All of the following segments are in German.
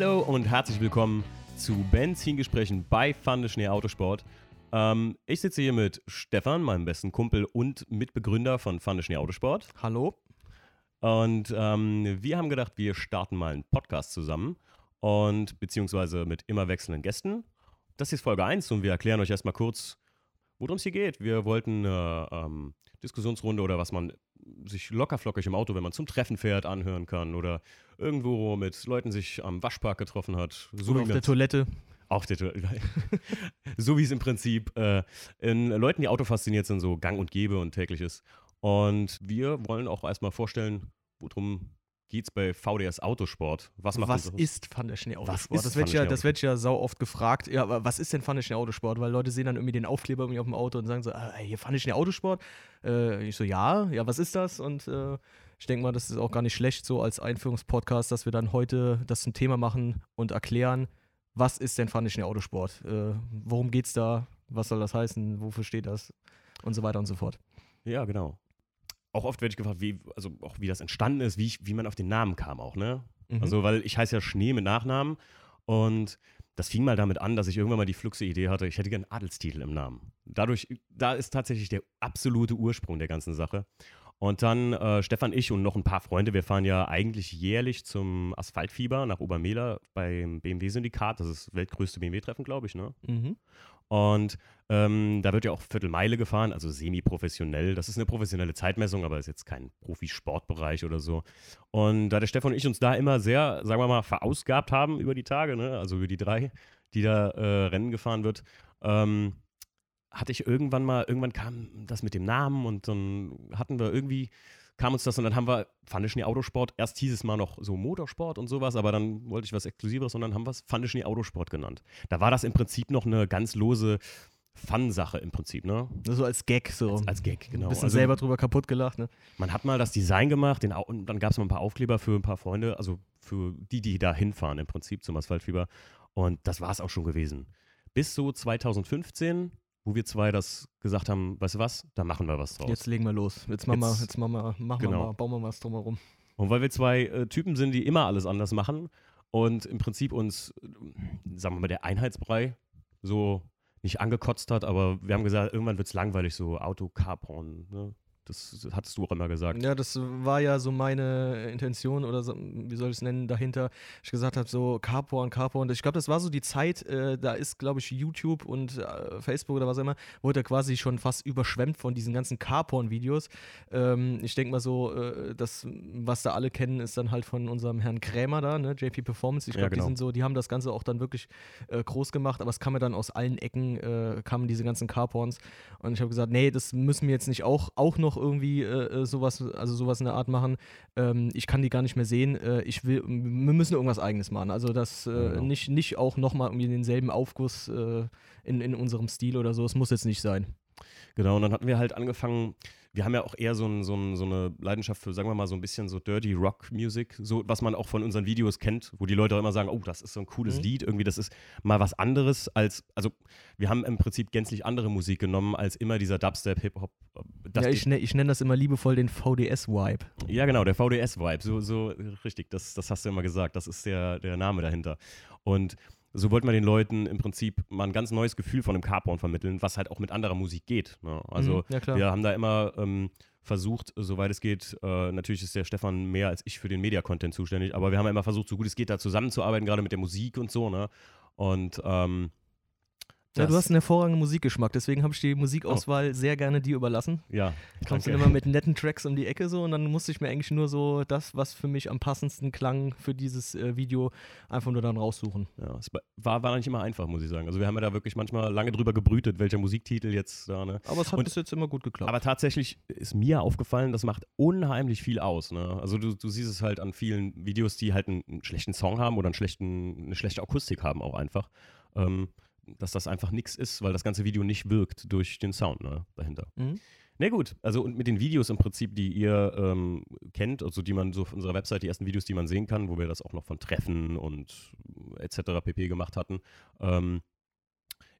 Hallo und herzlich willkommen zu Benzingesprächen bei Fande Schnee Autosport. Ähm, ich sitze hier mit Stefan, meinem besten Kumpel und Mitbegründer von Fande Schnee Autosport. Hallo. Und ähm, wir haben gedacht, wir starten mal einen Podcast zusammen und beziehungsweise mit immer wechselnden Gästen. Das ist Folge 1 und wir erklären euch erstmal kurz, worum es hier geht. Wir wollten eine ähm, Diskussionsrunde oder was man sich lockerflockig im Auto, wenn man zum Treffen fährt, anhören kann oder irgendwo mit Leuten sich am Waschpark getroffen hat. So wie auf der Toilette. auf der Toilette. so wie es im Prinzip äh, in Leuten, die Auto fasziniert sind, so gang und gäbe und täglich ist. Und wir wollen auch erstmal vorstellen, worum geht es bei VDS Autosport? Was macht Was aus? ist Fun der Schnee Was Autosport? ist Das wird ja, das wird ja sau oft gefragt. Ja, aber was ist denn Fun der Schnee Autosport? Weil Leute sehen dann irgendwie den Aufkleber irgendwie auf dem Auto und sagen so, ah, hier Fun der Schnee Autosport. Äh, ich so, ja, ja, was ist das? Und äh, ich denke mal, das ist auch gar nicht schlecht so als Einführungspodcast, dass wir dann heute das zum Thema machen und erklären, was ist denn Fun der Schnee Autosport? Äh, worum geht's da? Was soll das heißen? Wofür steht das? Und so weiter und so fort. Ja, genau. Auch oft werde ich gefragt, wie, also auch wie das entstanden ist, wie, ich, wie man auf den Namen kam auch, ne? Mhm. Also, weil ich heiße ja Schnee mit Nachnamen und das fing mal damit an, dass ich irgendwann mal die fluxe Idee hatte, ich hätte gerne einen Adelstitel im Namen. Dadurch, da ist tatsächlich der absolute Ursprung der ganzen Sache. Und dann äh, Stefan, ich und noch ein paar Freunde, wir fahren ja eigentlich jährlich zum Asphaltfieber nach Obermehler beim BMW-Syndikat. Das ist das weltgrößte BMW-Treffen, glaube ich, ne? Mhm. Und ähm, da wird ja auch Viertelmeile gefahren, also semi-professionell. Das ist eine professionelle Zeitmessung, aber ist jetzt kein Profisportbereich oder so. Und da der Stefan und ich uns da immer sehr, sagen wir mal, verausgabt haben über die Tage, ne? also über die drei, die da äh, Rennen gefahren wird, ähm, hatte ich irgendwann mal, irgendwann kam das mit dem Namen und dann hatten wir irgendwie, kam uns das und dann haben wir, Pfandeschnee Autosport, erst hieß es mal noch so Motorsport und sowas, aber dann wollte ich was Exklusiveres und dann haben wir es Pfandeschnee Autosport genannt. Da war das im Prinzip noch eine ganz lose Fun-Sache im Prinzip, ne? So als Gag, so. Als, als Gag, genau. Ein bisschen Also, selber drüber kaputt gelacht, ne? man hat mal das Design gemacht den, und dann gab es mal ein paar Aufkleber für ein paar Freunde, also für die, die da hinfahren im Prinzip zum Asphaltfieber. Und das war es auch schon gewesen. Bis so 2015, wo wir zwei das gesagt haben, weißt du was, da machen wir was draus. Jetzt legen wir los. Jetzt machen wir, Jetzt- jetzt machen wir, machen genau. wir mal, bauen wir was drumherum. Und weil wir zwei äh, Typen sind, die immer alles anders machen und im Prinzip uns, äh, sagen wir mal, der Einheitsbrei so nicht angekotzt hat, aber wir haben gesagt, irgendwann wird es langweilig, so Auto-Carporn. Ne? Das hattest du auch immer gesagt. Ja, das war ja so meine Intention oder so, wie soll ich es nennen, dahinter. Ich gesagt habe, so Carporn, Carporn. Ich glaube, das war so die Zeit, äh, da ist, glaube ich, YouTube und äh, Facebook oder was auch immer, wurde quasi schon fast überschwemmt von diesen ganzen Carporn-Videos. Ähm, ich denke mal so, äh, das, was da alle kennen, ist dann halt von unserem Herrn Krämer da, ne, JP Performance. Ich Ja, glaube, genau. die sind so, die haben das Ganze auch dann wirklich äh, groß gemacht, aber es kam mir dann aus allen Ecken, äh, kamen diese ganzen Carporns. Und ich habe gesagt, nee, das müssen wir jetzt nicht auch, auch noch irgendwie äh, äh, sowas, also sowas in der Art machen. Ähm, ich kann die gar nicht mehr sehen. Äh, ich will, wir müssen irgendwas eigenes machen. Also das äh, Genau. nicht, nicht auch nochmal irgendwie denselben Aufguss äh, in, in unserem Stil oder so. Es muss jetzt nicht sein. Genau, und dann hatten wir halt angefangen, wir haben ja auch eher so, ein, so, ein, so eine Leidenschaft für, sagen wir mal, so ein bisschen so Dirty Rock Music, so was man auch von unseren Videos kennt, wo die Leute auch immer sagen, oh, das ist so ein cooles Mhm. Lied, irgendwie, das ist mal was anderes als, also wir haben im Prinzip gänzlich andere Musik genommen als immer dieser Dubstep, Hip-Hop. äh, ja, ich, ne, ich nenne das immer liebevoll den VDS-Vibe. ja, genau, der VDS-Vibe, so, so richtig, das, das hast du immer gesagt, das ist der, der Name dahinter. Und so wollten wir den Leuten im Prinzip mal ein ganz neues Gefühl von einem Carporn vermitteln, was halt auch mit anderer Musik geht. Ne? Also Mhm, ja, wir haben da immer ähm, versucht, soweit es geht, äh, natürlich ist der Stefan mehr als ich für den Media-Content zuständig, aber wir haben immer versucht, so gut es geht, da zusammenzuarbeiten, gerade mit der Musik und so, ne? Und ähm, Ja, du hast einen hervorragenden Musikgeschmack, deswegen habe ich die Musikauswahl sehr gerne dir überlassen. ja, Kommst dann immer mit netten Tracks um die Ecke so und dann musste ich mir eigentlich nur so das, was für mich am passendsten klang für dieses äh, Video, einfach nur dann raussuchen. Ja, es war, war nicht immer einfach, muss ich sagen. Also wir haben ja da wirklich manchmal lange drüber gebrütet, welcher Musiktitel jetzt da, ne? Aber es hat Und- bis jetzt immer gut geklappt. Aber tatsächlich ist mir aufgefallen, das macht unheimlich viel aus. Ne? Also du, du siehst es halt an vielen Videos, die halt einen, einen schlechten Song haben oder einen schlechten, eine schlechte Akustik haben auch einfach, ähm, dass das einfach nichts ist, weil das ganze Video nicht wirkt durch den Sound ne, dahinter. Mhm. Na gut, also und mit den Videos im Prinzip, die ihr ähm, kennt, also die man so auf unserer Website, die ersten Videos, die man sehen kann, wo wir das auch noch von Treffen und etc. pp. gemacht hatten, ähm,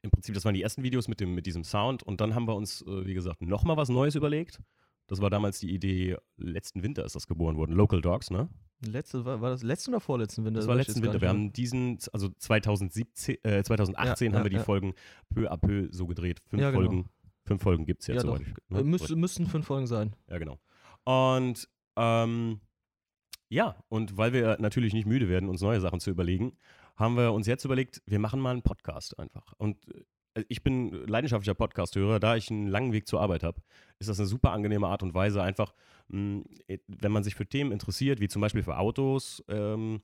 im Prinzip, das waren die ersten Videos mit, dem, mit diesem Sound und dann haben wir uns, äh, wie gesagt, nochmal was Neues überlegt. Das war damals die Idee, letzten Winter ist das geboren worden, Local Dogs, ne? Letzte, war, war das letzte oder vorletzten Winter? Das war letzten Winter. Wir haben diesen, also 2017, äh, 2018 Ja, haben ja, wir die ja. Folgen peu à peu so gedreht. Fünf genau. Folgen. Fünf Folgen gibt es jetzt, Ja. Äh, ne? müsste, müssten fünf Folgen sein. Ja, genau. Und ähm, ja, und weil wir natürlich nicht müde werden, uns neue Sachen zu überlegen, haben wir uns jetzt überlegt, wir machen mal einen Podcast einfach. Und ich bin leidenschaftlicher Podcast-Hörer, da ich einen langen Weg zur Arbeit habe, ist das eine super angenehme Art und Weise, einfach, mh, wenn man sich für Themen interessiert, wie zum Beispiel für Autos, ähm,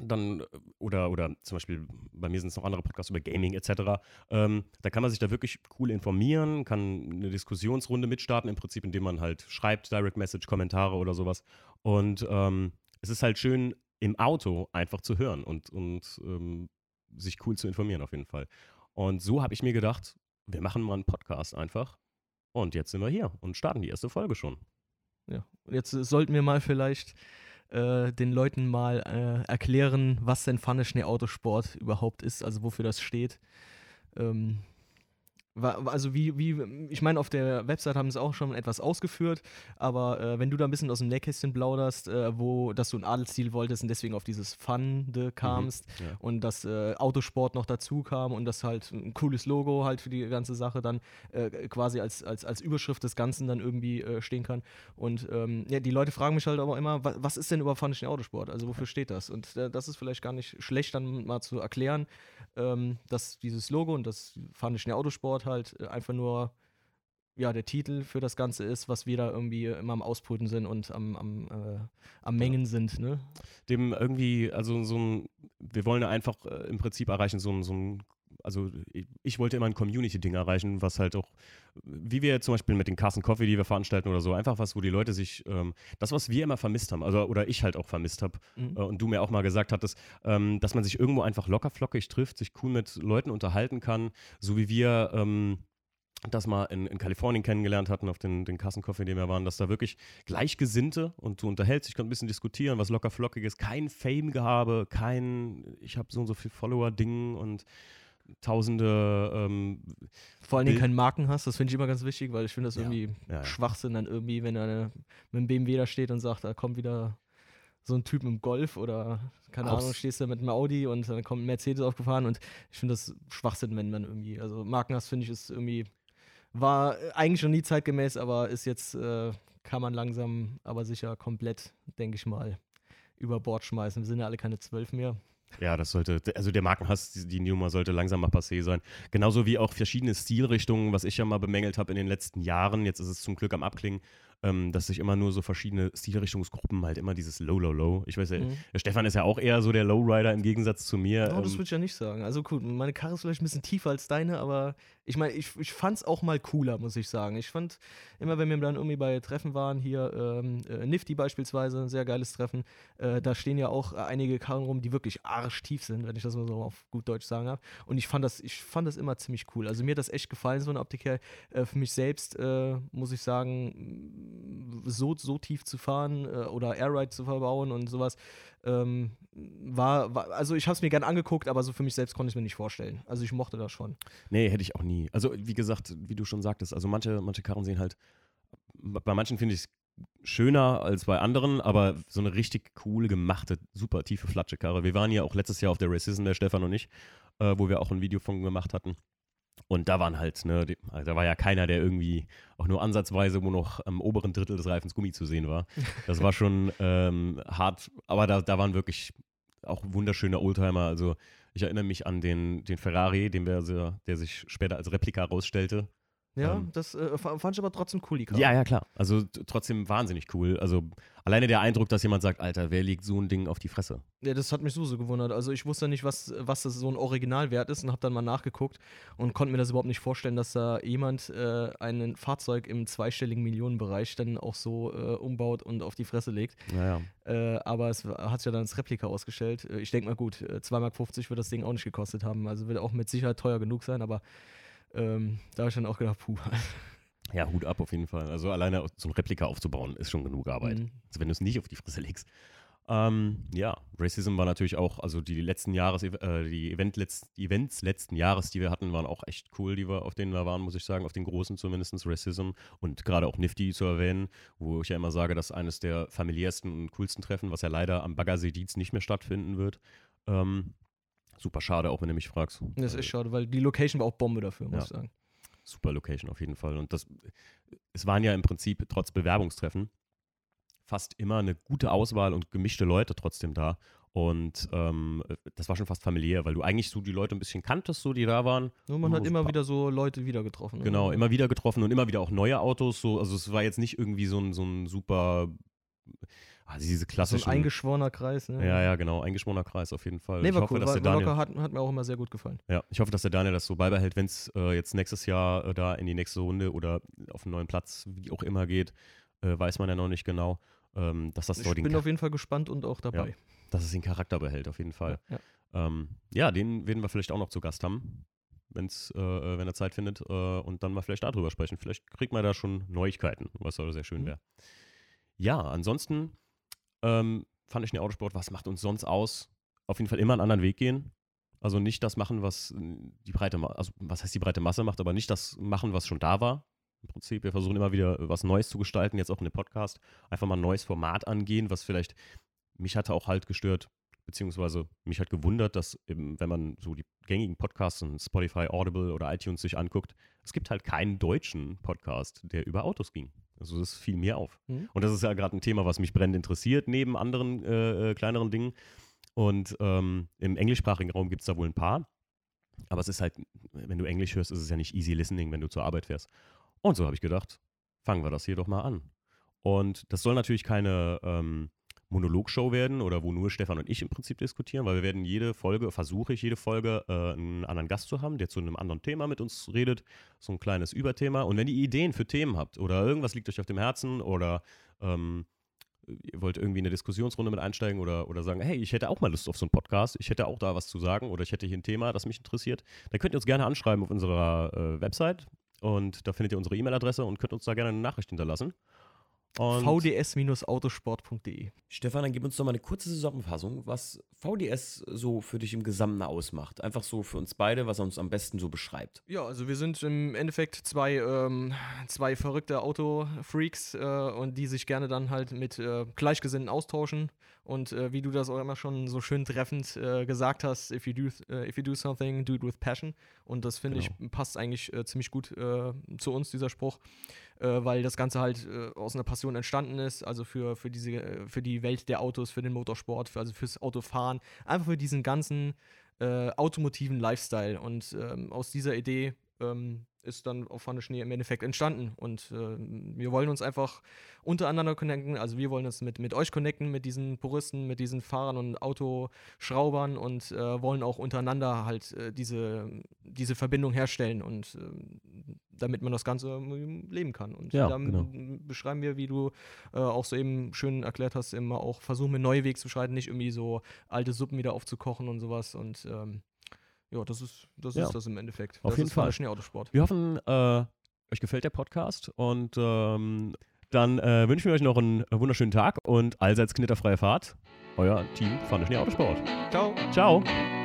dann äh, oder oder zum Beispiel bei mir sind es noch andere Podcasts über Gaming etc. Ähm, da kann man sich da wirklich cool informieren, kann eine Diskussionsrunde mitstarten im Prinzip, indem man halt schreibt, Direct Message, Kommentare oder sowas. Und ähm, es ist halt schön im Auto einfach zu hören und und ähm, sich cool zu informieren auf jeden Fall. Und so habe ich mir gedacht, wir machen mal einen Podcast einfach. Und jetzt sind wir hier und starten die erste Folge schon. Ja. Und jetzt sollten wir mal vielleicht äh, den Leuten mal äh, erklären, was denn Pfanne Schnee Autosport überhaupt ist, also wofür das steht. Ähm, also wie, wie, ich meine, auf der Website haben sie auch schon etwas ausgeführt, aber äh, wenn du da ein bisschen aus dem Nähkästchen plauderst, äh, wo, dass du ein Adelsziel wolltest und deswegen auf dieses Pfande kamst Ja. und dass äh, Autosport noch dazu kam und das halt ein cooles Logo halt für die ganze Sache dann äh, quasi als, als, als Überschrift des Ganzen dann irgendwie äh, stehen kann. Und ähm, ja, die Leute fragen mich halt aber immer, wa was ist denn überhaupt Pfannischen Autosport? Also wofür steht das? Und äh, das ist vielleicht gar nicht schlecht dann mal zu erklären, ähm, dass dieses Logo und das Pfannischen Autosport halt äh, einfach nur ja, der Titel für das Ganze ist, was wir da irgendwie immer am Ausbrüten sind und am, am, äh, am Mengen sind, ne? dem irgendwie, also so ein, wir wollen ja einfach äh, im Prinzip erreichen, so ein, so ein also ich, ich wollte immer ein Community-Ding erreichen, was halt auch, wie wir zum Beispiel mit den Carson Coffee, die wir veranstalten oder so, einfach was, wo die Leute sich, ähm, das, was wir immer vermisst haben, also oder ich halt auch vermisst habe Mhm. äh, und du mir auch mal gesagt hattest, ähm, dass man sich irgendwo einfach lockerflockig trifft, sich cool mit Leuten unterhalten kann, so wie wir ähm, das mal in, in Kalifornien kennengelernt hatten, auf den, den Kassencoffee, in dem wir waren, dass da wirklich Gleichgesinnte und du unterhältst dich, kannst ein bisschen diskutieren, was locker flockig ist, kein Fame-Gehabe, kein, ich habe so und so viel Follower-Ding und tausende, ähm, Vor allen Dingen keinen Marken hast, das finde ich immer ganz wichtig, weil ich finde das irgendwie ja, ja. Schwachsinn dann irgendwie, wenn er mit dem BMW da steht und sagt, da kommt wieder so ein Typ dem Golf oder keine Aus- Ahnung, stehst du mit einem Audi und dann kommt ein Mercedes aufgefahren und ich finde das Schwachsinn, wenn man irgendwie, also Marken hast, finde ich, ist irgendwie, war eigentlich schon nie zeitgemäß, aber ist jetzt, äh, kann man langsam, aber sicher komplett, denke ich mal, über Bord schmeißen. Wir sind ja alle keine zwölf mehr. Ja, das sollte, also der Markenhass, die, die Nummer sollte langsam mal passé sein. Genauso wie auch verschiedene Stilrichtungen, was ich ja mal bemängelt habe in den letzten Jahren. Jetzt ist es zum Glück am Abklingen, ähm, dass sich immer nur so verschiedene Stilrichtungsgruppen halt immer dieses Low, Low, Low. Ich weiß ja, Mhm. Stefan ist ja auch eher so der Lowrider im Gegensatz zu mir. Oh, das ähm, würde ich ja nicht sagen. Also gut, meine Karre ist vielleicht ein bisschen tiefer als deine, aber ich meine, ich, ich fand es auch mal cooler, muss ich sagen. Ich fand immer, wenn wir dann irgendwie bei Treffen waren, hier ähm, äh, Nifty beispielsweise, ein sehr geiles Treffen, äh, da stehen ja auch äh, einige Karren rum, die wirklich arschtief sind, wenn ich das mal so auf gut Deutsch sagen darf. Und ich fand das, ich fand das immer ziemlich cool. Also mir hat das echt gefallen, so eine Optik her. Äh, für mich selbst äh, muss ich sagen, so, so tief zu fahren äh, oder Airride zu verbauen und sowas, ähm, war, war, also ich habe es mir gern angeguckt, aber so für mich selbst konnte ich es mir nicht vorstellen. Also ich mochte das schon. Nee, hätte ich auch nie. Also, wie gesagt, wie du schon sagtest, also manche, manche Karren sehen halt, bei manchen finde ich es schöner als bei anderen, aber so eine richtig cool gemachte, super tiefe Flatsche-Karre. Wir waren ja auch letztes Jahr auf der Racism, der Stefan und ich, äh, wo wir auch ein Video von gemacht hatten. Und da waren halt, ne, die, also da war ja keiner, der irgendwie auch nur ansatzweise, wo noch am oberen Drittel des Reifens Gummi zu sehen war. Das war schon ähm, hart, aber da, da waren wirklich auch wunderschöne Oldtimer. Also ich erinnere mich an den, den Ferrari, den wir, der sich später als Replika rausstellte. Ja, Ähm. das äh, fa- fand ich aber trotzdem cool, die Karre. Ja, ja, klar. Also trotzdem wahnsinnig cool. Also alleine der Eindruck, dass jemand sagt, Alter, wer legt so ein Ding auf die Fresse? Ja, das hat mich so, so gewundert. Also ich wusste nicht, was, was das so ein Originalwert ist und habe dann mal nachgeguckt und konnte mir das überhaupt nicht vorstellen, dass da jemand äh, ein Fahrzeug im zweistelligen Millionenbereich dann auch so äh, umbaut und auf die Fresse legt. Naja. Äh, aber es hat sich ja dann als Replika ausgestellt. Äh, ich denke mal, gut, äh, 2,50 Mark wird das Ding auch nicht gekostet haben. Also wird auch mit Sicherheit teuer genug sein, aber ähm, da habe ich dann auch gedacht, puh. Ja, Hut ab auf jeden Fall. Also alleine so ein Replika aufzubauen, ist schon genug Arbeit. Mhm. Also wenn du es nicht auf die Fresse legst. Ähm, ja, Racism war natürlich auch, also die letzten Jahres, äh, die Event letzt, Events letzten Jahres, die wir hatten, waren auch echt cool, die wir, auf denen wir waren, muss ich sagen, auf den großen zumindest, Racism und gerade auch Nifty zu erwähnen, wo ich ja immer sage, dass eines der familiärsten und coolsten Treffen, was ja leider am Baggersee-Dietz nicht mehr stattfinden wird. Ähm, super schade, auch wenn du mich fragst. Das ist schade, weil die Location war auch Bombe dafür, muss Ja. ich sagen. Super Location auf jeden Fall. Und das, es waren ja im Prinzip trotz Bewerbungstreffen fast immer eine gute Auswahl und gemischte Leute trotzdem da. Und ähm, das war schon fast familiär, weil du eigentlich so die Leute ein bisschen kanntest, so die da waren. Nur man hat Oh, immer wieder so Leute wieder getroffen. ne? Genau, immer wieder getroffen und immer wieder auch neue Autos. So, also es war jetzt nicht irgendwie so ein, so ein super, also diese So ein klassischen. eingeschworener Kreis. Ne? ja, ja, genau, eingeschworener Kreis auf jeden Fall. Nee, ich war hoffe, cool. dass War, der Daniel, locker, hat, hat mir auch immer sehr gut gefallen. ja, ich hoffe, dass der Daniel das so beibehält, wenn es äh, jetzt nächstes Jahr äh, da in die nächste Runde oder auf einen neuen Platz, wie auch immer geht, äh, weiß man ja noch nicht genau, ähm, dass das Ich bin Cha- auf jeden Fall gespannt und auch dabei. dass es den Charakter behält, auf jeden Fall. Ja. Ähm, ja, den werden wir vielleicht auch noch zu Gast haben, wenn's, äh, äh, wenn er Zeit findet äh, und dann mal vielleicht darüber sprechen. Vielleicht kriegt man da schon Neuigkeiten, was aber sehr schön Mhm. wäre. Ja, ansonsten ähm, fand ich den Autosport, was macht uns sonst aus? Auf jeden Fall immer einen anderen Weg gehen. Also nicht das machen, was äh, die breite, also was heißt die breite Masse macht, aber nicht das machen, was schon da war. Im Prinzip, wir versuchen immer wieder äh, was Neues zu gestalten, jetzt auch in dem Podcast. Einfach mal ein neues Format angehen, was vielleicht mich hatte auch halt gestört, beziehungsweise mich hat gewundert, dass eben, wenn man so die gängigen Podcasts in Spotify, Audible oder iTunes sich anguckt, es gibt halt keinen deutschen Podcast, der über Autos ging. Also das fiel mir auf. Mhm. Und das ist ja gerade ein Thema, was mich brennend interessiert, neben anderen äh, äh, kleineren Dingen. Und ähm, im englischsprachigen Raum gibt es da wohl ein paar. Aber es ist halt, wenn du Englisch hörst, ist es ja nicht easy listening, wenn du zur Arbeit fährst. Und so habe ich gedacht, fangen wir das hier doch mal an. Und das soll natürlich keine ähm, Monologshow werden oder wo nur Stefan und ich im Prinzip diskutieren, weil wir werden jede Folge, versuche ich jede Folge, äh, einen anderen Gast zu haben, der zu einem anderen Thema mit uns redet, so ein kleines Überthema. Und wenn ihr Ideen für Themen habt oder irgendwas liegt euch auf dem Herzen oder ähm, ihr wollt irgendwie in eine Diskussionsrunde mit einsteigen oder, oder sagen, hey, ich hätte auch mal Lust auf so einen Podcast, ich hätte auch da was zu sagen oder ich hätte hier ein Thema, das mich interessiert, dann könnt ihr uns gerne anschreiben auf unserer äh, Website und da findet ihr unsere E-Mail-Adresse und könnt uns da gerne eine Nachricht hinterlassen. Und vds-autosport.de. Stefan, dann gib uns doch mal eine kurze Zusammenfassung, was VDS so für dich im Gesamten ausmacht. Einfach so für uns beide, was er uns am besten so beschreibt. Ja, also wir sind im Endeffekt zwei, ähm, zwei verrückte Autofreaks äh, und die sich gerne dann halt mit äh, Gleichgesinnten austauschen. Und äh, wie du das auch immer schon so schön treffend äh, gesagt hast, if you, do, äh, if you do something, do it with passion. Und das finde ich passt eigentlich äh, ziemlich gut äh, zu uns, dieser Spruch, äh, weil das Ganze halt aus einer Passion entstanden ist, also für, für, diese, für die Welt der Autos, für den Motorsport, für, also fürs Autofahren, einfach für diesen ganzen automotiven Lifestyle. Und ähm, aus dieser Idee ähm, ist dann auf Pfanne Schnee im Endeffekt entstanden. Und ähm, wir wollen uns einfach untereinander connecten. Also wir wollen uns mit, mit euch connecten, mit diesen Puristen, mit diesen Fahrern und Autoschraubern und äh, wollen auch untereinander halt äh, diese, diese Verbindung herstellen und ähm, damit man das Ganze ähm, leben kann. Und Ja, dann genau. beschreiben wir, wie du äh, auch so eben schön erklärt hast, immer auch versuchen, mit neue Wege zu beschreiten, nicht irgendwie so alte Suppen wieder aufzukochen und sowas. Und ähm, ja, das ist das, Ja. ist das im Endeffekt. Auf das jeden ist Fall. Schnee-Autosport. Wir hoffen, äh, euch gefällt der Podcast und ähm, dann äh, wünschen wir euch noch einen wunderschönen Tag und allseits knitterfreie Fahrt. Euer Team Pfanne Schnee Autosport. Ciao. Ciao!